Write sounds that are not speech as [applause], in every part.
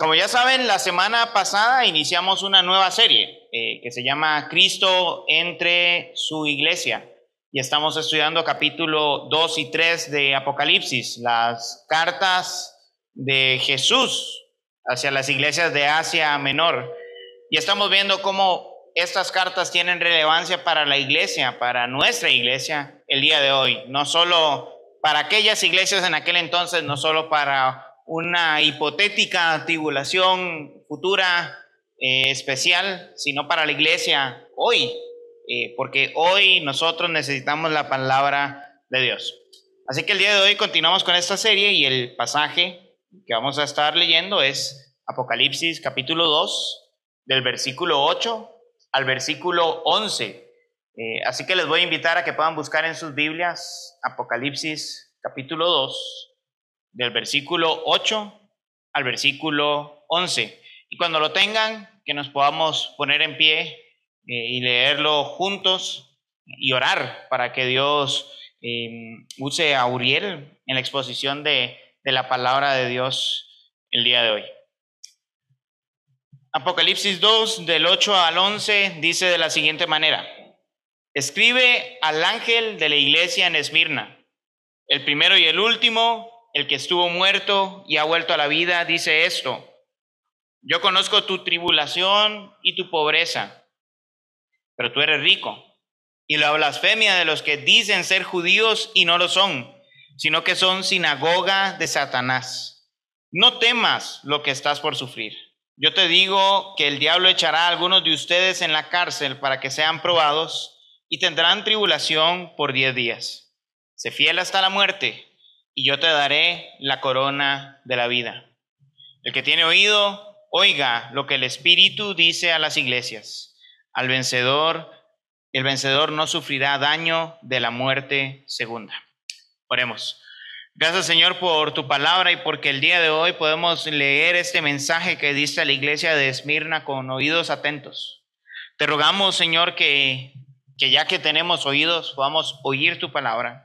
como ya saben, la semana pasada iniciamos una nueva serie eh, que se llama Cristo entre su iglesia. Y estamos estudiando capítulo 2 y 3 de Apocalipsis, las cartas de Jesús hacia las iglesias de Asia Menor. Y estamos viendo cómo estas cartas tienen relevancia para la iglesia, para nuestra iglesia el día de hoy. No solo para aquellas iglesias en aquel entonces, no solo para una hipotética tribulación futura eh, especial, sino para la iglesia hoy, eh, porque hoy nosotros necesitamos la palabra de Dios. Así que el día de hoy continuamos con esta serie y el pasaje que vamos a estar leyendo es Apocalipsis capítulo 2, del versículo 8 al versículo 11. Eh, así que les voy a invitar a que puedan buscar en sus Biblias Apocalipsis capítulo 2, del versículo 8 al versículo 11. Y cuando lo tengan, que nos podamos poner en pie eh, y leerlo juntos y orar para que Dios em, use a Uriel en la exposición de, de la palabra de Dios el día de hoy. Apocalipsis 2, del 8 al 11, dice de la siguiente manera. Escribe al ángel de la iglesia en Esmirna, el primero y el último, el que estuvo muerto y ha vuelto a la vida, dice esto. Yo conozco tu tribulación y tu pobreza, pero tú eres rico. Y la blasfemia de los que dicen ser judíos y no lo son, sino que son sinagoga de Satanás. No temas lo que estás por sufrir. Yo te digo que el diablo echará a algunos de ustedes en la cárcel para que sean probados y tendrán tribulación por diez días. Sé fiel hasta la muerte y yo te daré la corona de la vida. El que tiene oído, oiga lo que el Espíritu dice a las iglesias. Al vencedor, el vencedor no sufrirá daño de la muerte segunda. Oremos. Gracias Señor por tu palabra y porque el día de hoy podemos leer este mensaje que diste a la iglesia de Esmirna con oídos atentos. Te rogamos Señor que, que ya que tenemos oídos podamos oír tu palabra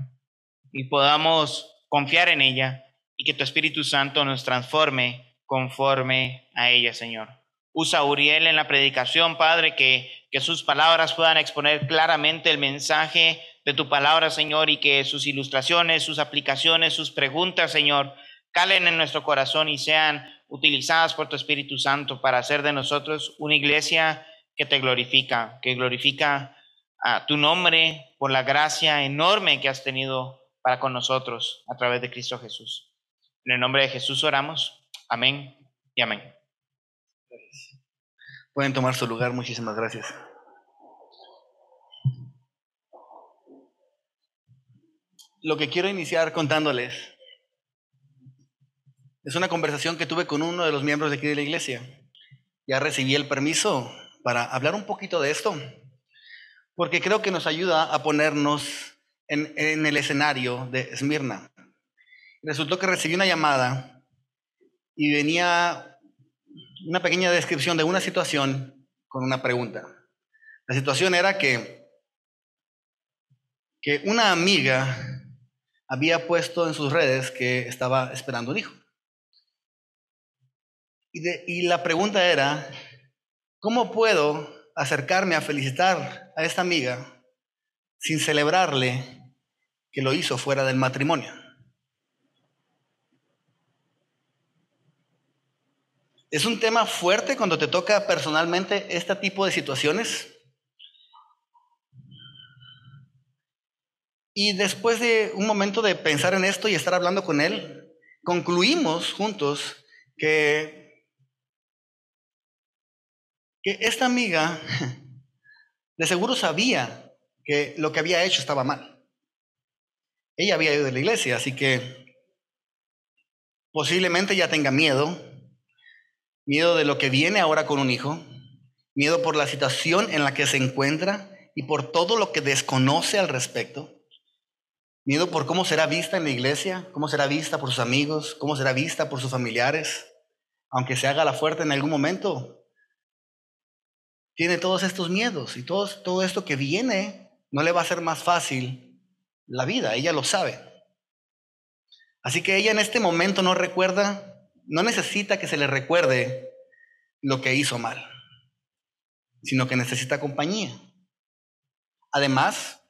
y podamos confiar en ella y que tu Espíritu Santo nos transforme conforme a ella, Señor. Usa Uriel en la predicación, Padre, que, que sus palabras puedan exponer claramente el mensaje de tu palabra, Señor, y que sus ilustraciones, sus aplicaciones, sus preguntas, Señor, calen en nuestro corazón y sean utilizadas por tu Espíritu Santo para hacer de nosotros una iglesia que te glorifica, que glorifica a tu nombre por la gracia enorme que has tenido para con nosotros a través de Cristo Jesús. En el nombre de Jesús oramos. Amén y amén. Pueden tomar su lugar. Muchísimas gracias. Lo que quiero iniciar contándoles es una conversación que tuve con uno de los miembros de aquí de la iglesia. Ya recibí el permiso para hablar un poquito de esto, porque creo que nos ayuda a ponernos en, el escenario de Esmirna. Resultó que recibí una llamada y venía una pequeña descripción de una situación con una pregunta. La situación era que, que una amiga había puesto en sus redes que estaba esperando un hijo. Y, y la pregunta era, ¿cómo puedo acercarme a felicitar a esta amiga sin celebrarle que lo hizo fuera del matrimonio. Es un tema fuerte cuando te toca personalmente este tipo de situaciones. Y después de un momento de pensar en esto y estar hablando con él, concluimos juntos que, que esta amiga [laughs] de seguro sabía que lo que había hecho estaba mal. Ella había ido de la iglesia, así que posiblemente ya tenga miedo, miedo de lo que viene ahora con un hijo, miedo por la situación en la que se encuentra y por todo lo que desconoce al respecto, miedo por cómo será vista en la iglesia, cómo será vista por sus amigos, cómo será vista por sus familiares, aunque se haga la fuerte en algún momento. Tiene todos estos miedos y todo, todo esto que viene no le va a ser más fácil la vida, ella lo sabe. Así que ella en este momento no recuerda no necesita que se le recuerde lo que hizo mal, sino que necesita compañía. Además,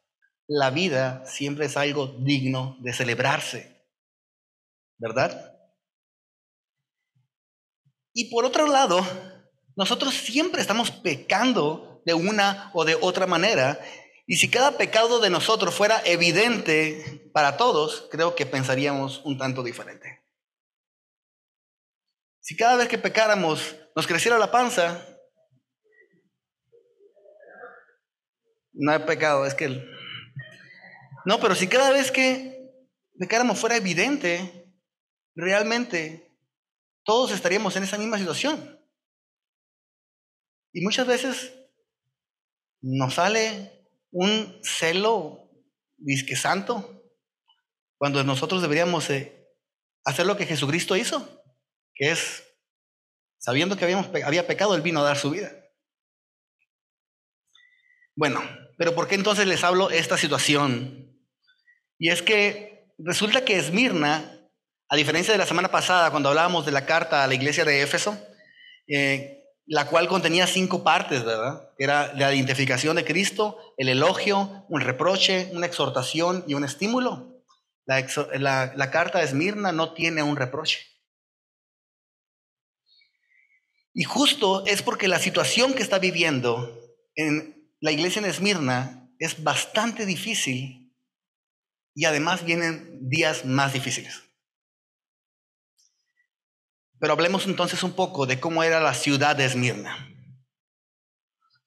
la vida siempre es algo digno de celebrarse, ¿verdad? Y por otro lado, nosotros siempre estamos pecando de una o de otra manera. Y si cada pecado de nosotros fuera evidente para todos, creo que pensaríamos un tanto diferente. Si cada vez que pecáramos nos creciera la panza, no hay pecado, es que... No, pero si cada vez que pecáramos fuera evidente, realmente todos estaríamos en esa misma situación. Y muchas veces nos sale un celo disque santo cuando nosotros deberíamos hacer lo que Jesucristo hizo, que es, sabiendo que habíamos, había pecado, Él vino a dar su vida. Bueno, pero ¿por qué entonces les hablo esta situación? Y es que resulta que Esmirna a diferencia de la semana pasada, cuando hablábamos de la carta a la iglesia de Éfeso, eh, la cual contenía cinco partes, ¿verdad? Era la identificación de Cristo, el elogio, un reproche, una exhortación y un estímulo. La, carta de Esmirna no tiene un reproche. Y justo es porque la situación que está viviendo en la iglesia en Esmirna es bastante difícil y además vienen días más difíciles. Pero hablemos entonces un poco de cómo era la ciudad de Esmirna.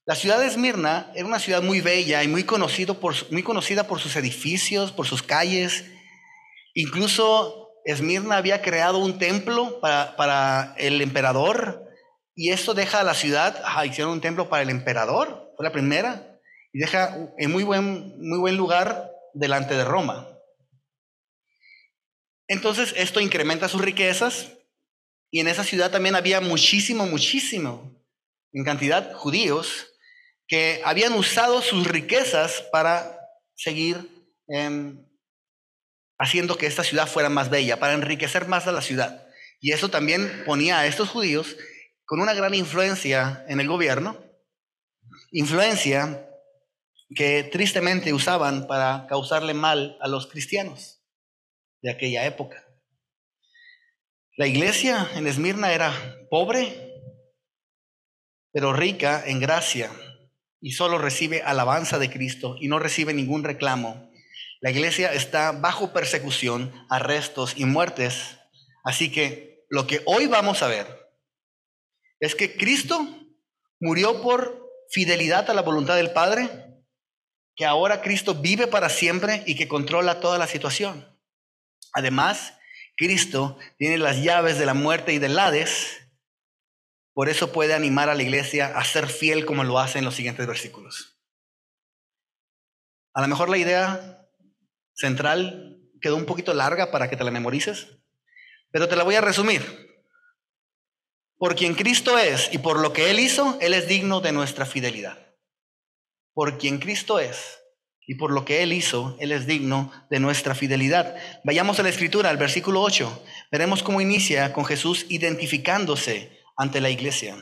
La ciudad de Esmirna era una ciudad muy bella y muy, conocida por sus edificios, por sus calles. Incluso Esmirna había creado un templo para, el emperador y esto deja a la ciudad, hicieron un templo para el emperador, fue la primera, y deja en muy buen lugar delante de Roma. Entonces esto incrementa sus riquezas y en esa ciudad también había muchísimo, muchísimo, en cantidad, judíos que habían usado sus riquezas para seguir em, haciendo que esta ciudad fuera más bella, para enriquecer más a la ciudad. Y eso también ponía a estos judíos con una gran influencia en el gobierno, influencia que tristemente usaban para causarle mal a los cristianos de aquella época. La iglesia en Esmirna era pobre, pero rica en gracia y solo recibe alabanza de Cristo y no recibe ningún reclamo. La iglesia está bajo persecución, arrestos y muertes. Así que lo que hoy vamos a ver es que Cristo murió por fidelidad a la voluntad del Padre, que ahora Cristo vive para siempre y que controla toda la situación. Además, Cristo tiene las llaves de la muerte y del Hades, por eso puede animar a la iglesia a ser fiel como lo hace en los siguientes versículos. A lo mejor la idea central quedó un poquito larga para que te la memorices, pero te la voy a resumir. Por quien Cristo es y por lo que Él hizo, Él es digno de nuestra fidelidad. Por quien Cristo es y por lo que Él hizo, Él es digno de nuestra fidelidad. Vayamos a la escritura, al versículo 8. Veremos cómo inicia con Jesús identificándose ante la iglesia.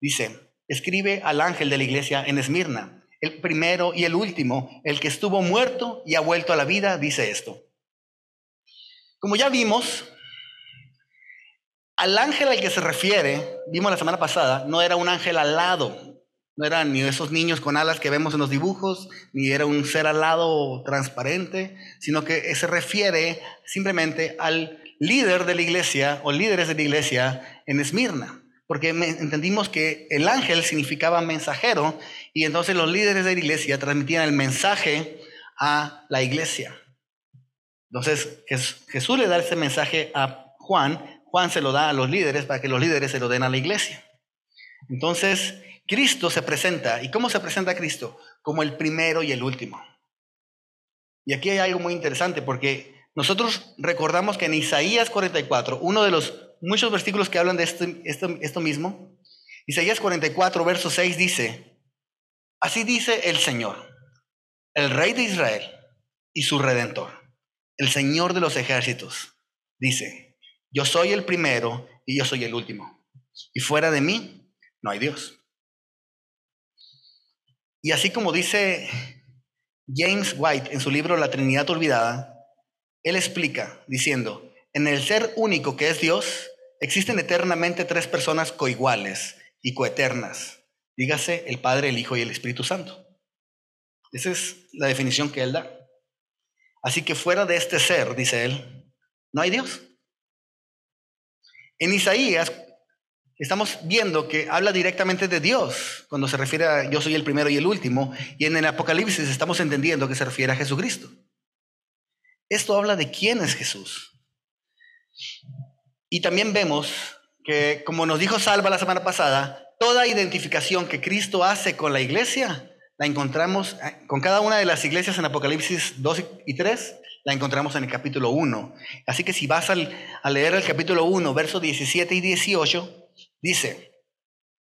Dice, escribe al ángel de la iglesia en Esmirna, el primero y el último, el que estuvo muerto y ha vuelto a la vida, dice esto. Como ya vimos, al ángel al que se refiere, vimos la semana pasada, no era un ángel alado, no eran ni esos niños con alas que vemos en los dibujos, ni era un ser alado transparente, sino que se refiere simplemente al líder de la iglesia o líderes de la iglesia en Esmirna. Porque entendimos que el ángel significaba mensajero y entonces los líderes de la iglesia transmitían el mensaje a la iglesia. Entonces Jesús le da ese mensaje a Juan, Juan se lo da a los líderes para que los líderes se lo den a la iglesia. Entonces, Cristo se presenta. ¿Y cómo se presenta Cristo? Como el primero y el último. Y aquí hay algo muy interesante porque nosotros recordamos que en Isaías 44, uno de los muchos versículos que hablan de esto, esto, esto mismo, Isaías 44, verso 6 dice, así dice el Señor, el Rey de Israel y su Redentor, el Señor de los ejércitos, dice, Yo soy el primero y yo soy el último. Y fuera de mí no hay Dios. Y así como dice James White en su libro La Trinidad Olvidada, él explica diciendo, en el ser único que es Dios, existen eternamente tres personas coiguales y coeternas. Dígase el Padre, el Hijo y el Espíritu Santo. Esa es la definición que él da. Así que fuera de este ser, dice él, no hay Dios. En Isaías estamos viendo que habla directamente de Dios cuando se refiere a yo soy el primero y el último, y en el Apocalipsis estamos entendiendo que se refiere a Jesucristo. Esto habla de quién es Jesús. Y también vemos que, como nos dijo Salva la semana pasada, toda identificación que Cristo hace con la iglesia, la encontramos eh, con cada una de las iglesias en Apocalipsis 2 y 3, la encontramos en el capítulo 1. Así que si vas a leer el capítulo 1, versos 17 y 18, dice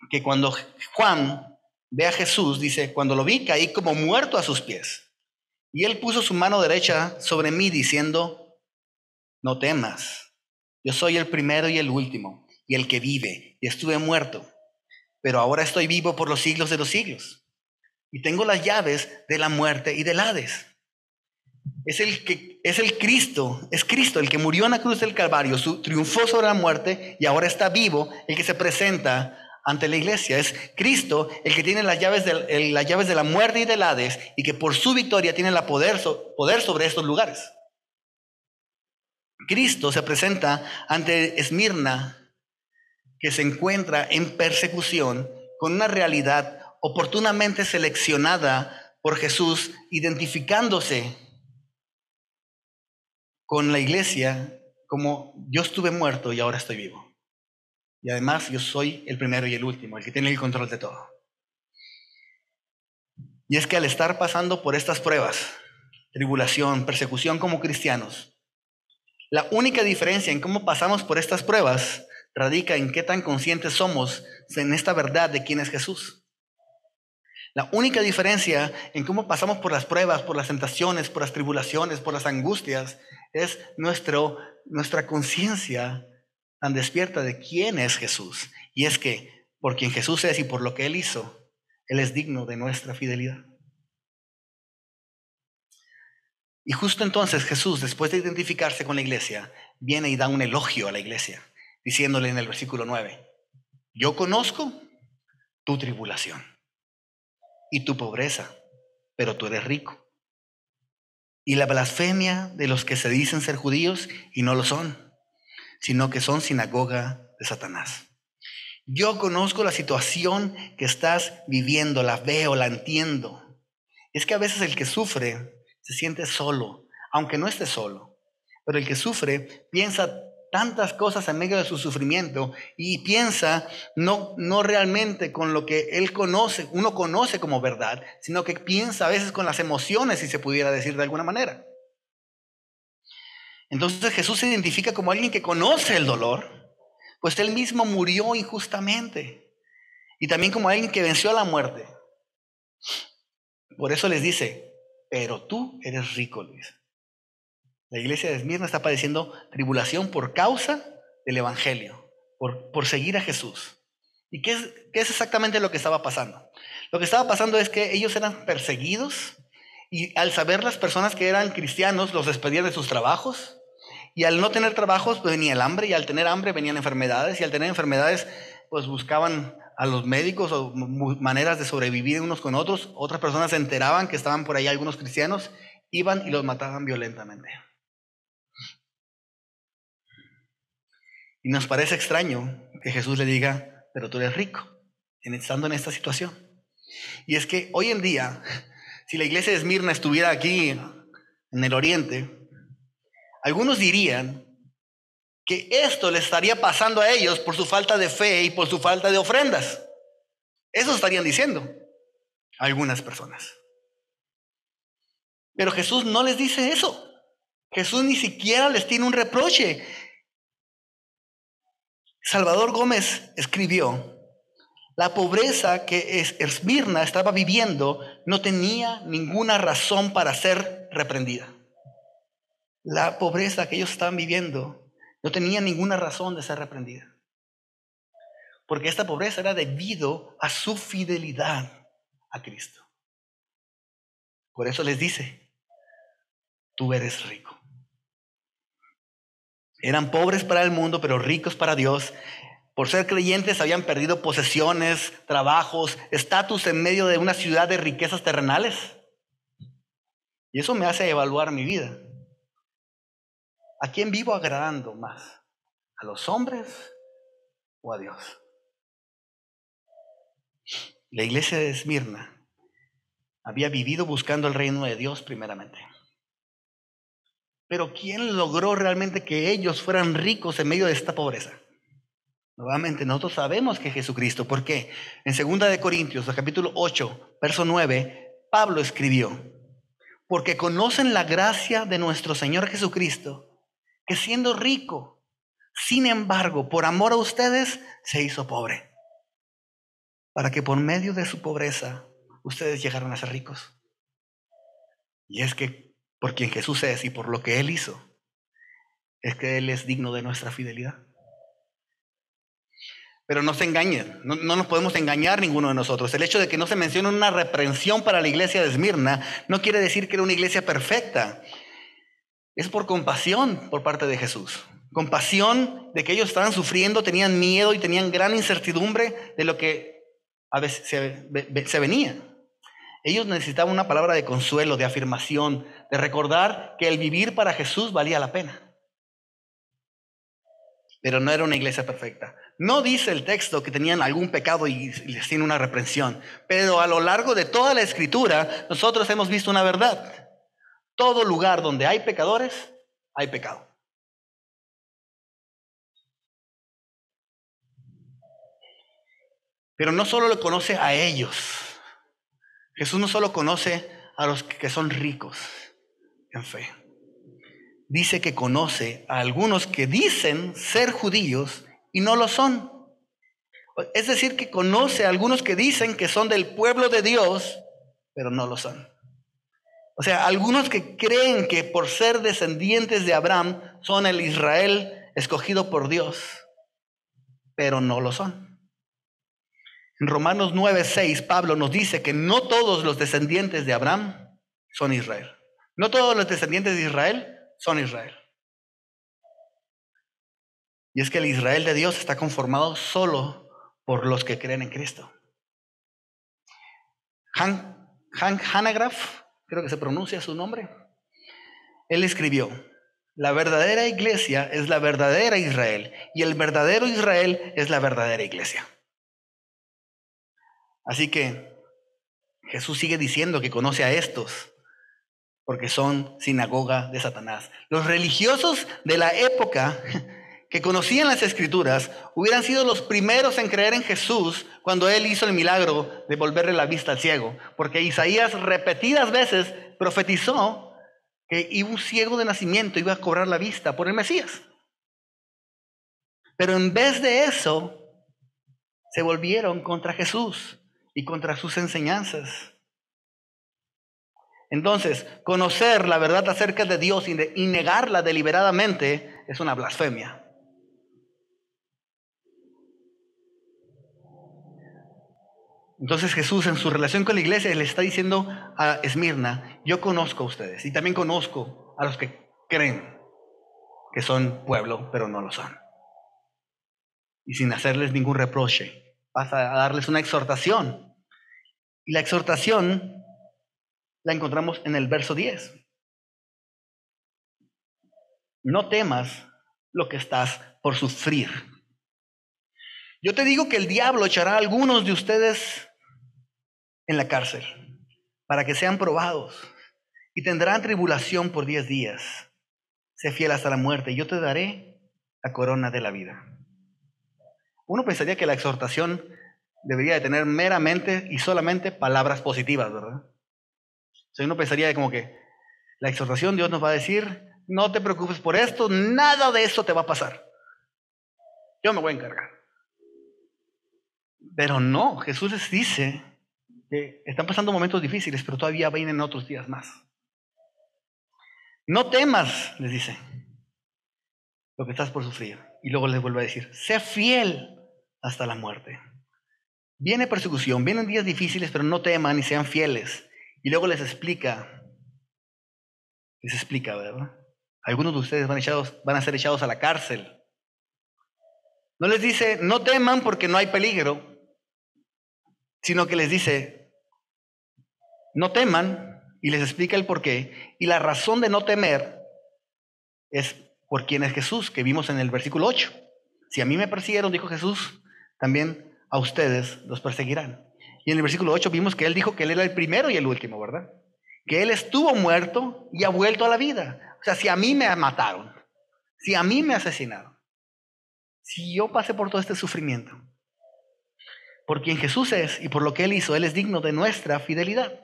que cuando Juan ve a Jesús, dice, cuando lo vi caí como muerto a sus pies. Y él puso su mano derecha sobre mí diciendo, no temas, yo soy el primero y el último, y el que vive, y estuve muerto, pero ahora estoy vivo por los siglos de los siglos. Y tengo las llaves de la muerte y del Hades. Es el que es el Cristo, es Cristo el que murió en la cruz del Calvario, su, triunfó sobre la muerte y ahora está vivo, el que se presenta ante la iglesia. Es Cristo el que tiene las llaves de, las llaves de la muerte y del Hades y que por su victoria tiene la poder, poder sobre estos lugares. Cristo se presenta ante Esmirna, que se encuentra en persecución con una realidad oportunamente seleccionada por Jesús, identificándose con la iglesia como yo estuve muerto y ahora estoy vivo. Y además yo soy el primero y el último, el que tiene el control de todo. Y es que al estar pasando por estas pruebas, tribulación, persecución como cristianos, la única diferencia en cómo pasamos por estas pruebas radica en qué tan conscientes somos en esta verdad de quién es Jesús. La única diferencia en cómo pasamos por las pruebas, por las tentaciones, por las tribulaciones, por las angustias, es nuestro, nuestra conciencia tan despierta de quién es Jesús. Y es que por quien Jesús es y por lo que Él hizo, Él es digno de nuestra fidelidad. Y justo entonces Jesús, después de identificarse con la iglesia, viene y da un elogio a la iglesia, diciéndole en el versículo 9, yo conozco tu tribulación y tu pobreza, pero tú eres rico y la blasfemia de los que se dicen ser judíos y no lo son, sino que son sinagoga de Satanás. Yo conozco la situación que estás viviendo, la veo, la entiendo. Es que a veces el que sufre se siente solo, aunque no esté solo, pero el que sufre piensa tantas cosas en medio de su sufrimiento y piensa no, no realmente con lo que él conoce, uno conoce como verdad, sino que piensa a veces con las emociones, si se pudiera decir de alguna manera. Entonces Jesús se identifica como alguien que conoce el dolor, pues él mismo murió injustamente. Y también como alguien que venció a la muerte. Por eso les dice, pero tú eres rico, Luis. La iglesia de Esmirna está padeciendo tribulación por causa del Evangelio, por, por seguir a Jesús. ¿Y qué es, qué es exactamente lo que estaba pasando? Lo que estaba pasando es que ellos eran perseguidos y al saber las personas que eran cristianos los despedían de sus trabajos y al no tener trabajos pues venía el hambre y al tener hambre venían enfermedades y al tener enfermedades pues buscaban a los médicos o maneras de sobrevivir unos con otros. Otras personas se enteraban que estaban por ahí algunos cristianos, iban y los mataban violentamente. Y nos parece extraño que Jesús le diga, pero tú eres rico, estando en esta situación. Y es que hoy en día, si la iglesia de Esmirna estuviera aquí en el oriente, algunos dirían que esto le estaría pasando a ellos por su falta de fe y por su falta de ofrendas. Eso estarían diciendo algunas personas. Pero Jesús no les dice eso. Jesús ni siquiera les tiene un reproche. Salvador Gómez escribió, la pobreza que Esmirna estaba viviendo no tenía ninguna razón para ser reprendida. La pobreza que ellos estaban viviendo No tenía ninguna razón de ser reprendida. Porque esta pobreza era debido a su fidelidad a Cristo. Por eso les dice, tú eres rico. Eran pobres para el mundo, pero ricos para Dios. Por ser creyentes habían perdido posesiones, trabajos, estatus en medio de una ciudad de riquezas terrenales. Y eso me hace evaluar mi vida. ¿A quién vivo agradando más? ¿A los hombres o a Dios? La iglesia de Esmirna había vivido buscando el reino de Dios primeramente. Pero ¿quién logró realmente que ellos fueran ricos en medio de esta pobreza? Nuevamente, nosotros sabemos que Jesucristo, ¿por qué? En 2 de Corintios, capítulo 8, verso 9, Pablo escribió, porque conocen la gracia de nuestro Señor Jesucristo, que siendo rico, sin embargo, por amor a ustedes, se hizo pobre, para que por medio de su pobreza ustedes llegaran a ser ricos. Y es que por quien Jesús es y por lo que Él hizo, es que Él es digno de nuestra fidelidad. Pero no se engañen, no, no, nos podemos engañar ninguno de nosotros. El hecho de que no se mencione una reprensión para la iglesia de Esmirna no quiere decir que era una iglesia perfecta. Es por compasión por parte de Jesús. Compasión de que ellos estaban sufriendo, tenían miedo y tenían gran incertidumbre de lo que a veces se, se venía. Ellos necesitaban una palabra de consuelo, de afirmación, de recordar que el vivir para Jesús valía la pena. Pero no era una iglesia perfecta. No dice el texto que tenían algún pecado y les tiene una reprensión, pero a lo largo de toda la escritura nosotros hemos visto una verdad. Todo lugar donde hay pecadores, hay pecado. Pero no solo lo conoce a ellos. Jesús no solo conoce a los que son ricos en fe. Dice que conoce a algunos que dicen ser judíos y no lo son. Es decir, que conoce a algunos que dicen que son del pueblo de Dios, pero no lo son. O sea, algunos que creen que por ser descendientes de Abraham son el Israel escogido por Dios, pero no lo son. En Romanos 9:6 Pablo nos dice que no todos los descendientes de Abraham son Israel. No todos los descendientes de Israel son Israel. Y es que el Israel de Dios está conformado solo por los que creen en Cristo. Han, Han Hanegraaff, creo que se pronuncia su nombre, él escribió, la verdadera iglesia es la verdadera Israel y el verdadero Israel es la verdadera iglesia. Así que Jesús sigue diciendo que conoce a estos porque son sinagoga de Satanás. Los religiosos de la época que conocían las escrituras hubieran sido los primeros en creer en Jesús cuando él hizo el milagro de volverle la vista al ciego, porque Isaías repetidas veces profetizó que un ciego de nacimiento iba a cobrar la vista por el Mesías. Pero en vez de eso, se volvieron contra Jesús y contra sus enseñanzas. Entonces, conocer la verdad acerca de Dios y negarla deliberadamente es una blasfemia. Entonces Jesús en su relación con la iglesia le está diciendo a Esmirna, yo conozco a ustedes y también conozco a los que creen que son pueblo, pero no lo son. Y sin hacerles ningún reproche, pasa a darles una exhortación. Y la exhortación la encontramos en el verso 10. No temas lo que estás por sufrir. Yo te digo que el diablo echará a algunos de ustedes en la cárcel para que sean probados y tendrán tribulación por diez días. Sé fiel hasta la muerte y yo te daré la corona de la vida. Uno pensaría que la exhortación debería de tener meramente y solamente palabras positivas, ¿verdad? O sea, uno pensaría como que la exhortación Dios nos va a decir, no te preocupes por esto, nada de esto te va a pasar. Yo me voy a encargar. Pero no, Jesús les dice están pasando momentos difíciles, pero todavía vienen otros días más. No temas, les dice. lo que estás por sufrir. Y luego les vuelve a decir, sé fiel hasta la muerte. Viene persecución, vienen días difíciles, pero no teman y sean fieles. Y luego les explica, les explica, ¿verdad? Algunos de ustedes van, echados, van a ser echados a la cárcel. No les dice, no teman porque no hay peligro, sino que les dice, no teman y les explica el por qué. Y la razón de no temer es por quién es Jesús, que vimos en el versículo 8. Si a mí me persiguieron, dijo Jesús, también a ustedes los perseguirán. Y en el versículo 8 vimos que él dijo que él era el primero y el último, ¿verdad? Que él estuvo muerto y ha vuelto a la vida. O sea, si a mí me mataron, si a mí me asesinaron, si yo pasé por todo este sufrimiento, por quien Jesús es y por lo que Él hizo, Él es digno de nuestra fidelidad.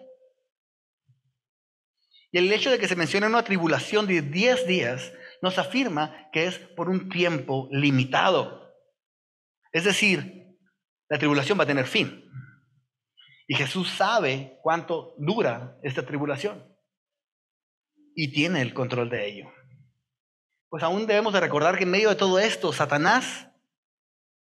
Y el hecho de que se mencione una tribulación de 10 días nos afirma que es por un tiempo limitado. Es decir, la tribulación va a tener fin. Y Jesús sabe cuánto dura esta tribulación. Y tiene el control de ello. Pues aún debemos de recordar que en medio de todo esto, Satanás,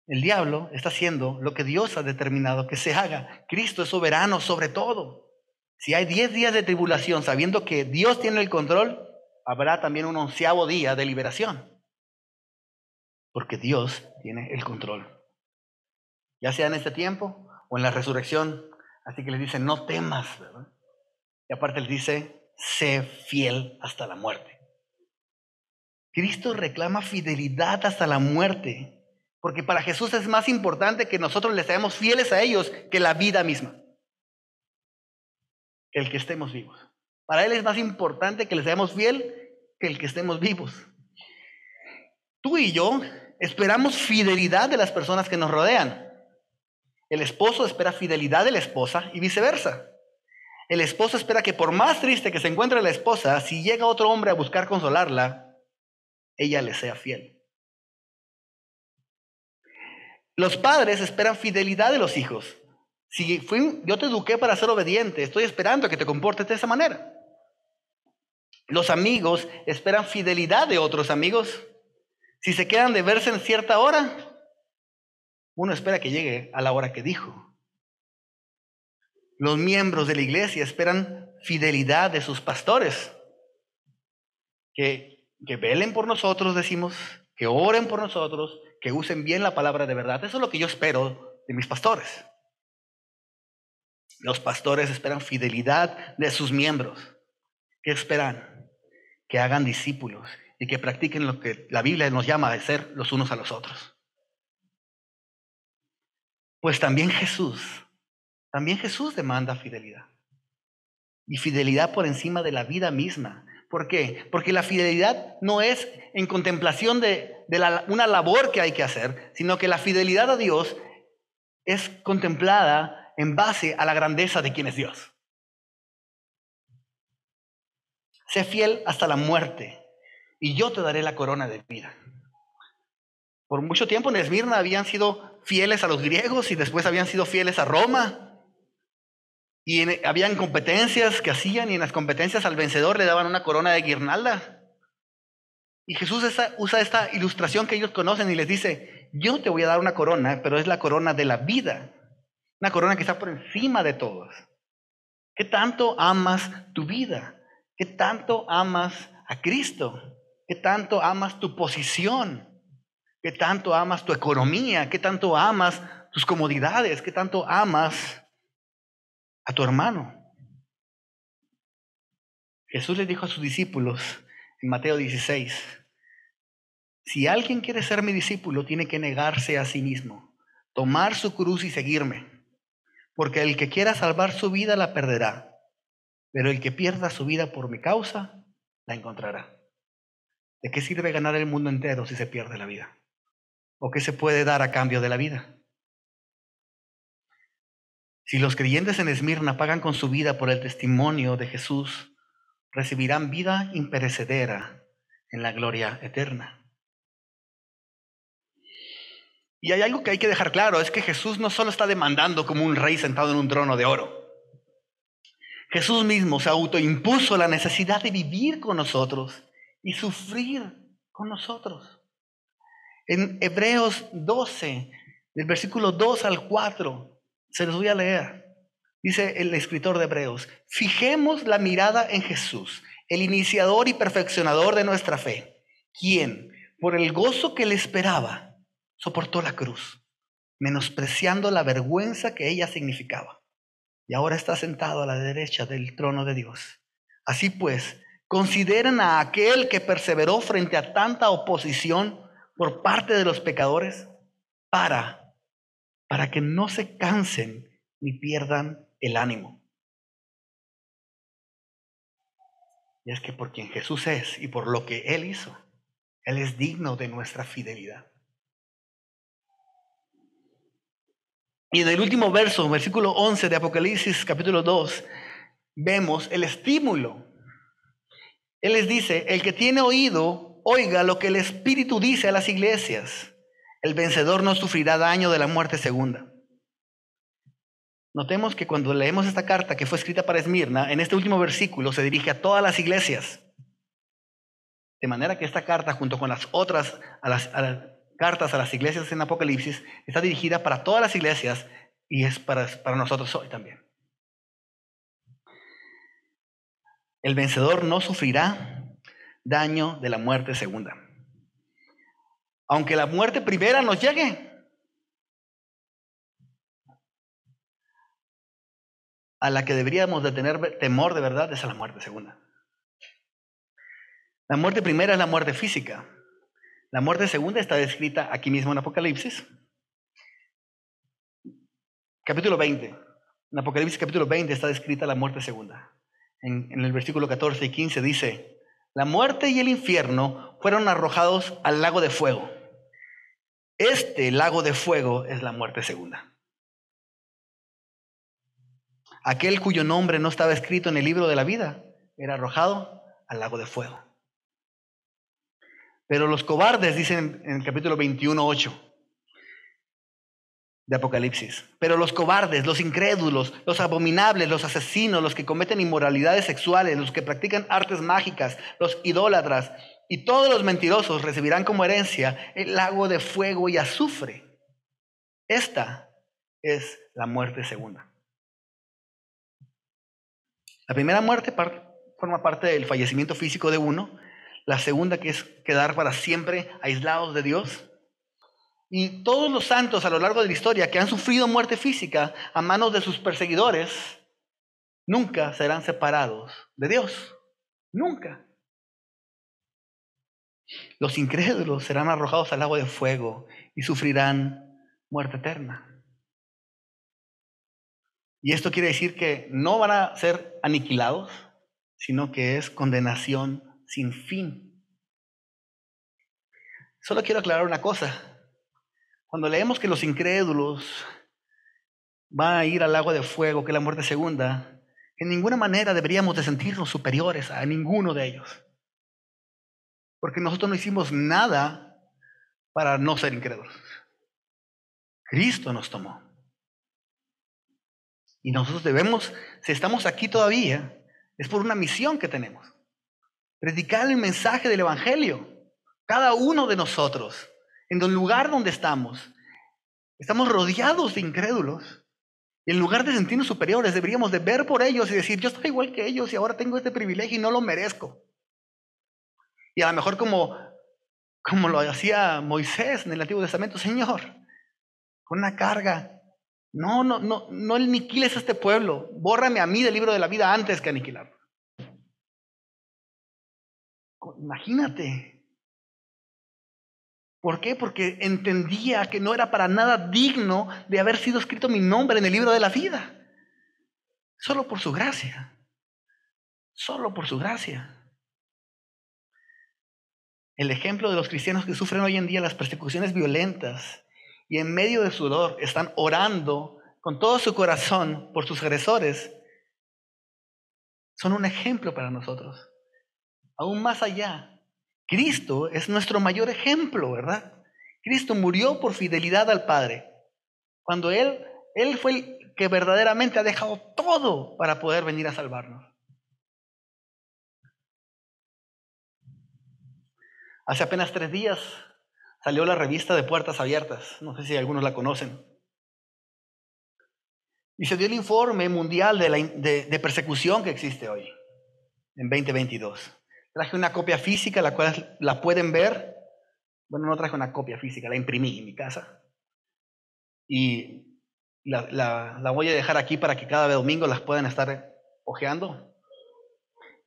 el diablo, está haciendo lo que Dios ha determinado que se haga. Cristo es soberano sobre todo. Si hay 10 días de tribulación sabiendo que Dios tiene el control, habrá también un onceavo día de liberación. Porque Dios tiene el control. Ya sea en este tiempo o en la resurrección. Así que le dice, no temas. Y aparte le dice, sé fiel hasta la muerte. Cristo reclama fidelidad hasta la muerte. Porque para Jesús es más importante que nosotros le seamos fieles a ellos que la vida misma. El que estemos vivos. Para Él es más importante que le seamos fiel que el que estemos vivos. Tú y yo esperamos fidelidad de las personas que nos rodean. El esposo espera fidelidad de la esposa y viceversa. El esposo espera que por más triste que se encuentre la esposa, si llega otro hombre a buscar consolarla, ella le sea fiel. Los padres esperan fidelidad de los hijos. Si fui, yo te eduqué para ser obediente, estoy esperando que te comportes de esa manera. Los amigos esperan fidelidad de otros amigos. Si se quedan de verse en cierta hora, uno espera que llegue a la hora que dijo. Los miembros de la iglesia esperan fidelidad de sus pastores. Que, que velen por nosotros, decimos, que oren por nosotros, que usen bien la palabra de verdad. Eso es lo que yo espero de mis pastores. Los pastores esperan fidelidad de sus miembros. ¿Qué esperan? que hagan discípulos y que practiquen lo que la Biblia nos llama a ser los unos a los otros. Pues también Jesús, también Jesús demanda fidelidad. Y fidelidad por encima de la vida misma. ¿Por qué? Porque la fidelidad no es en contemplación de, una labor que hay que hacer, sino que la fidelidad a Dios es contemplada en base a la grandeza de quien es Dios. Sé fiel hasta la muerte y yo te daré la corona de vida. Por mucho tiempo en Esmirna habían sido fieles a los griegos y después habían sido fieles a Roma. Y habían competencias que hacían y en las competencias al vencedor le daban una corona de guirnalda. Y Jesús usa esta ilustración que ellos conocen y les dice, yo te voy a dar una corona, pero es la corona de la vida. Una corona que está por encima de todos. ¿Qué tanto amas tu vida? ¿Qué tanto amas a Cristo? ¿Qué tanto amas tu posición? ¿Qué tanto amas tu economía? ¿Qué tanto amas tus comodidades? ¿Qué tanto amas a tu hermano? Jesús le dijo a sus discípulos en Mateo 16, si alguien quiere ser mi discípulo, tiene que negarse a sí mismo, tomar su cruz y seguirme, porque el que quiera salvar su vida la perderá pero el que pierda su vida por mi causa, la encontrará. ¿De qué sirve ganar el mundo entero si se pierde la vida? ¿O qué se puede dar a cambio de la vida? Si los creyentes en Esmirna pagan con su vida por el testimonio de Jesús, recibirán vida imperecedera en la gloria eterna. Y hay algo que hay que dejar claro, es que Jesús no solo está demandando como un rey sentado en un trono de oro. Jesús mismo se autoimpuso la necesidad de vivir con nosotros y sufrir con nosotros. En Hebreos 12, del versículo 2 al 4, se los voy a leer. Dice el escritor de Hebreos, fijemos la mirada en Jesús, el iniciador y perfeccionador de nuestra fe, quien, por el gozo que le esperaba, soportó la cruz, menospreciando la vergüenza que ella significaba, y ahora está sentado a la derecha del trono de Dios. Así pues, consideren a aquel que perseveró frente a tanta oposición por parte de los pecadores para, para que no se cansen ni pierdan el ánimo. Y es que por quien Jesús es y por lo que Él hizo, Él es digno de nuestra fidelidad. Y en el último verso, versículo 11 de Apocalipsis capítulo 2, vemos el estímulo. Él les dice, el que tiene oído, oiga lo que el Espíritu dice a las iglesias. El vencedor no sufrirá daño de la muerte segunda. Notemos que cuando leemos esta carta que fue escrita para Esmirna, en este último versículo se dirige a todas las iglesias. De manera que esta carta, junto con las otras cartas a las iglesias en Apocalipsis, está dirigida para todas las iglesias y es para nosotros hoy también. El vencedor no sufrirá daño de la muerte segunda. Aunque la muerte primera nos llegue, a la que deberíamos de tener temor de verdad es a la muerte segunda. La muerte primera es la muerte física. La muerte segunda está descrita aquí mismo en Apocalipsis. Capítulo 20. En Apocalipsis capítulo 20 está descrita la muerte segunda. En, en el versículo 14 y 15 dice, la muerte y el infierno fueron arrojados al lago de fuego. Este lago de fuego es la muerte segunda. Aquel cuyo nombre no estaba escrito en el libro de la vida era arrojado al lago de fuego. Pero los cobardes, dicen en el capítulo 21, 8 de Apocalipsis, pero los cobardes, los incrédulos, los abominables, los asesinos, los que cometen inmoralidades sexuales, los que practican artes mágicas, los idólatras y todos los mentirosos recibirán como herencia el lago de fuego y azufre. Esta es la muerte segunda. La primera muerte forma parte del fallecimiento físico de uno, la segunda que es quedar para siempre aislados de Dios. Y todos los santos a lo largo de la historia que han sufrido muerte física a manos de sus perseguidores, nunca serán separados de Dios. Nunca. Los incrédulos serán arrojados al agua de fuego y sufrirán muerte eterna. Y esto quiere decir que no van a ser aniquilados, sino que es condenación sin fin. Solo quiero aclarar una cosa. Cuando leemos que los incrédulos van a ir al agua de fuego, que es la muerte segunda, en ninguna manera deberíamos de sentirnos superiores a ninguno de ellos. Porque nosotros no hicimos nada para no ser incrédulos. Cristo nos tomó. Y nosotros debemos, si estamos aquí todavía, es por una misión que tenemos. Predicar el mensaje del Evangelio. Cada uno de nosotros, en el lugar donde estamos, estamos rodeados de incrédulos. Y en lugar de sentirnos superiores, deberíamos de ver por ellos y decir, yo estoy igual que ellos y ahora tengo este privilegio y no lo merezco. Y a lo mejor como, como lo hacía Moisés en el Antiguo Testamento, Señor, con una carga no, no, no, no aniquiles a este pueblo. Bórrame a mí del libro de la vida antes que aniquilarlo. Imagínate. ¿Por qué? Porque entendía que no era para nada digno de haber sido escrito mi nombre en el libro de la vida. Solo por su gracia. Solo por su gracia. El ejemplo de los cristianos que sufren hoy en día las persecuciones violentas y en medio de su dolor están orando con todo su corazón por sus agresores, son un ejemplo para nosotros. Aún más allá, Cristo es nuestro mayor ejemplo, ¿verdad? Cristo murió por fidelidad al Padre. Cuando Él, Él fue el que verdaderamente ha dejado todo para poder venir a salvarnos. Hace apenas tres días salió la revista de Puertas Abiertas. No sé si algunos la conocen. Y se dio el informe mundial de, persecución que existe hoy, en 2022. Traje una copia física, la cual la pueden ver. Bueno, no traje una copia física, la imprimí en mi casa. Y la, la, la voy a dejar aquí para que cada domingo las puedan estar ojeando.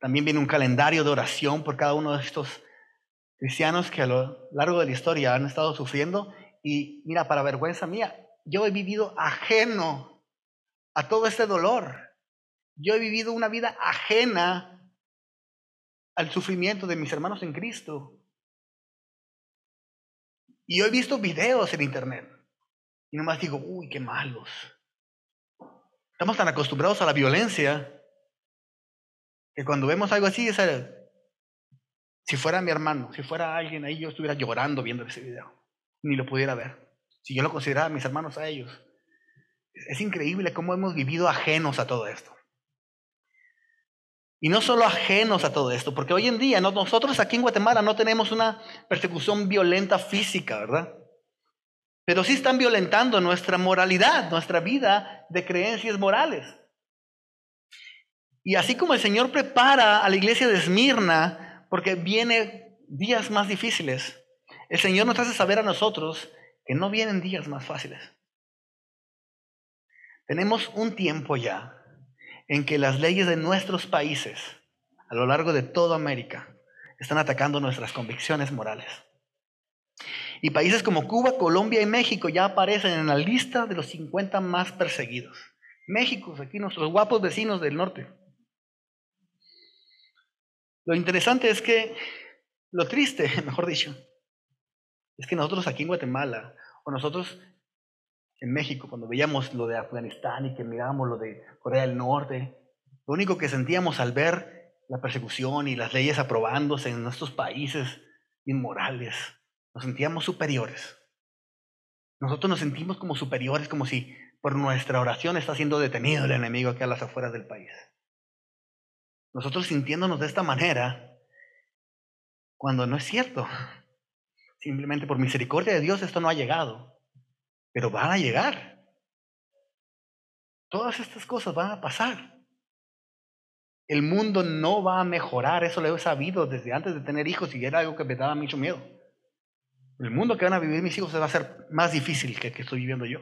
También viene un calendario de oración por cada uno de estos cristianos que a lo largo de la historia han estado sufriendo. Y mira, para vergüenza mía, yo he vivido ajeno a todo este dolor. Yo he vivido una vida ajena al sufrimiento de mis hermanos en Cristo. Y yo he visto videos en internet. Y nomás digo, uy, qué malos. Estamos tan acostumbrados a la violencia que cuando vemos algo así, es si fuera mi hermano, si fuera alguien ahí, yo estuviera llorando viendo ese video. Ni lo pudiera ver. Si yo lo consideraba mis hermanos a ellos. Es increíble cómo hemos vivido ajenos a todo esto. Y no solo ajenos a todo esto, porque hoy en día nosotros aquí en Guatemala no tenemos una persecución violenta física, ¿verdad? Pero sí están violentando nuestra moralidad, nuestra vida de creencias morales. Y así como el Señor prepara a la iglesia de Esmirna, porque viene días más difíciles, el Señor nos hace saber a nosotros que no vienen días más fáciles. Tenemos un tiempo ya en que las leyes de nuestros países, a lo largo de toda América, están atacando nuestras convicciones morales. Y países como Cuba, Colombia y México ya aparecen en la lista de los 50 más perseguidos. México, aquí nuestros guapos vecinos del norte. Lo interesante es que, lo triste, [laughs] mejor dicho, es que nosotros aquí en Guatemala, o nosotros en México, cuando veíamos lo de Afganistán y que mirábamos lo de Corea del Norte, lo único que sentíamos al ver la persecución y las leyes aprobándose en nuestros países inmorales, nos sentíamos superiores. Nosotros nos sentimos como superiores, como si por nuestra oración está siendo detenido el enemigo aquí a las afueras del país. Nosotros sintiéndonos de esta manera, cuando no es cierto. Simplemente por misericordia de Dios esto no ha llegado pero van a llegar. Todas estas cosas van a pasar. El mundo no va a mejorar, eso lo he sabido desde antes de tener hijos y era algo que me daba mucho miedo. El mundo que van a vivir mis hijos va a ser más difícil que el que estoy viviendo yo.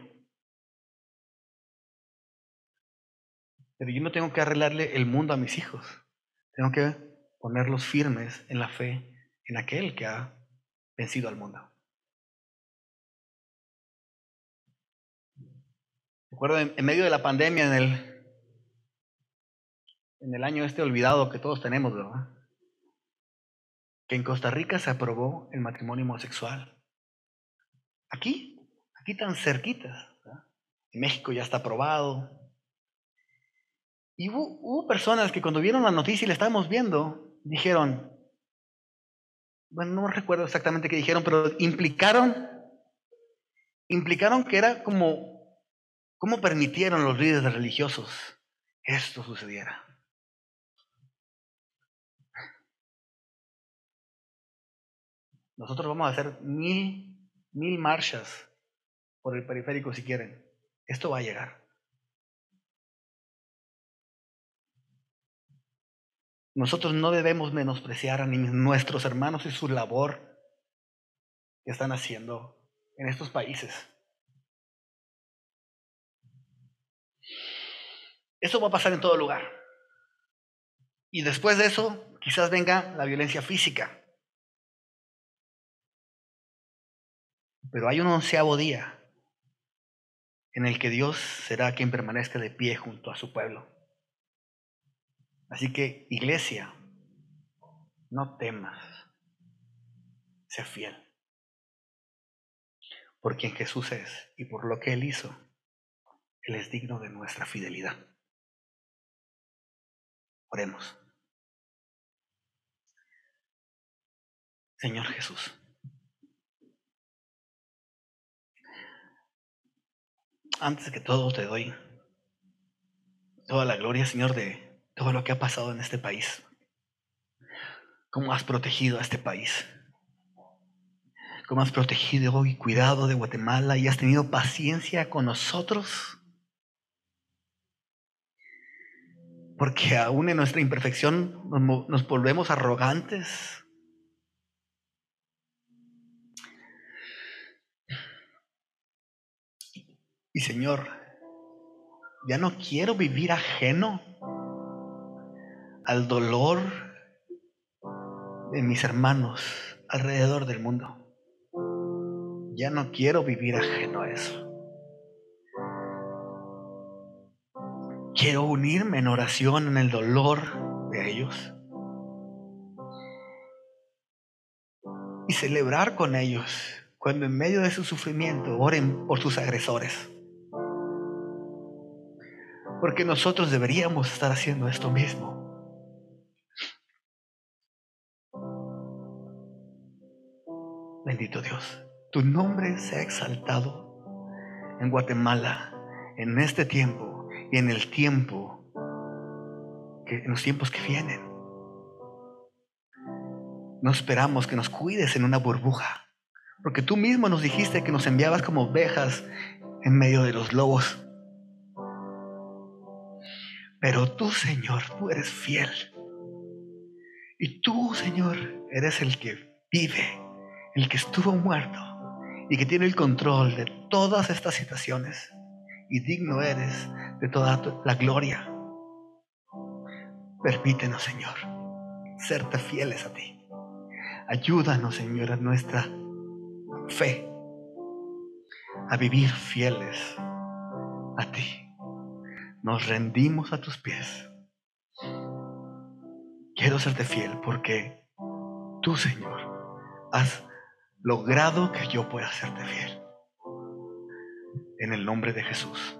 Pero yo no tengo que arreglarle el mundo a mis hijos. Tengo que ponerlos firmes en la fe en aquel que ha vencido al mundo. Recuerdo en, medio de la pandemia, en el, en el año este olvidado que todos tenemos, ¿verdad? Que en Costa Rica se aprobó el matrimonio homosexual. Aquí, aquí tan cerquitas. En México ya está aprobado. Y hubo, personas que cuando vieron la noticia y la estábamos viendo, dijeron, bueno, no recuerdo exactamente qué dijeron, pero implicaron, implicaron que era como ¿Cómo permitieron los líderes religiosos que esto sucediera? Nosotros vamos a hacer mil, mil marchas por el periférico si quieren. Esto va a llegar. Nosotros no debemos menospreciar a nuestros hermanos y su labor que están haciendo en estos países. Eso va a pasar en todo lugar. Y después de eso, quizás venga la violencia física. Pero hay un onceavo día en el que Dios será quien permanezca de pie junto a su pueblo. Así que, iglesia, no temas, sé fiel. Por quien Jesús es y por lo que Él hizo, Él es digno de nuestra fidelidad. Oremos. Señor Jesús. Antes que todo te doy toda la gloria, Señor, de todo lo que ha pasado en este país. Cómo has protegido a este país. cómo has protegido y cuidado de Guatemala y has tenido paciencia con nosotros. Porque aún en nuestra imperfección nos, volvemos arrogantes. Y Señor, ya no quiero vivir ajeno al dolor de mis hermanos alrededor del mundo. Ya no quiero vivir ajeno a eso. Quiero unirme en oración en el dolor de ellos. Y celebrar con ellos cuando en medio de su sufrimiento oren por sus agresores. Porque nosotros deberíamos estar haciendo esto mismo. Bendito Dios, tu nombre sea exaltado en Guatemala en este tiempo y en el tiempo, que, en los tiempos que vienen. No esperamos que nos cuides en una burbuja, porque tú mismo nos dijiste que nos enviabas como ovejas en medio de los lobos. Pero tú, Señor, tú eres fiel. Y tú, Señor, eres el que vive, el que estuvo muerto y que tiene el control de todas estas situaciones. Y digno eres de toda la gloria. Permítenos, Señor, serte fieles a ti. Ayúdanos, Señor, a nuestra fe, a vivir fieles a ti nos rendimos a tus pies. Quiero serte fiel porque tú, Señor, has logrado que yo pueda serte fiel. En el nombre de Jesús.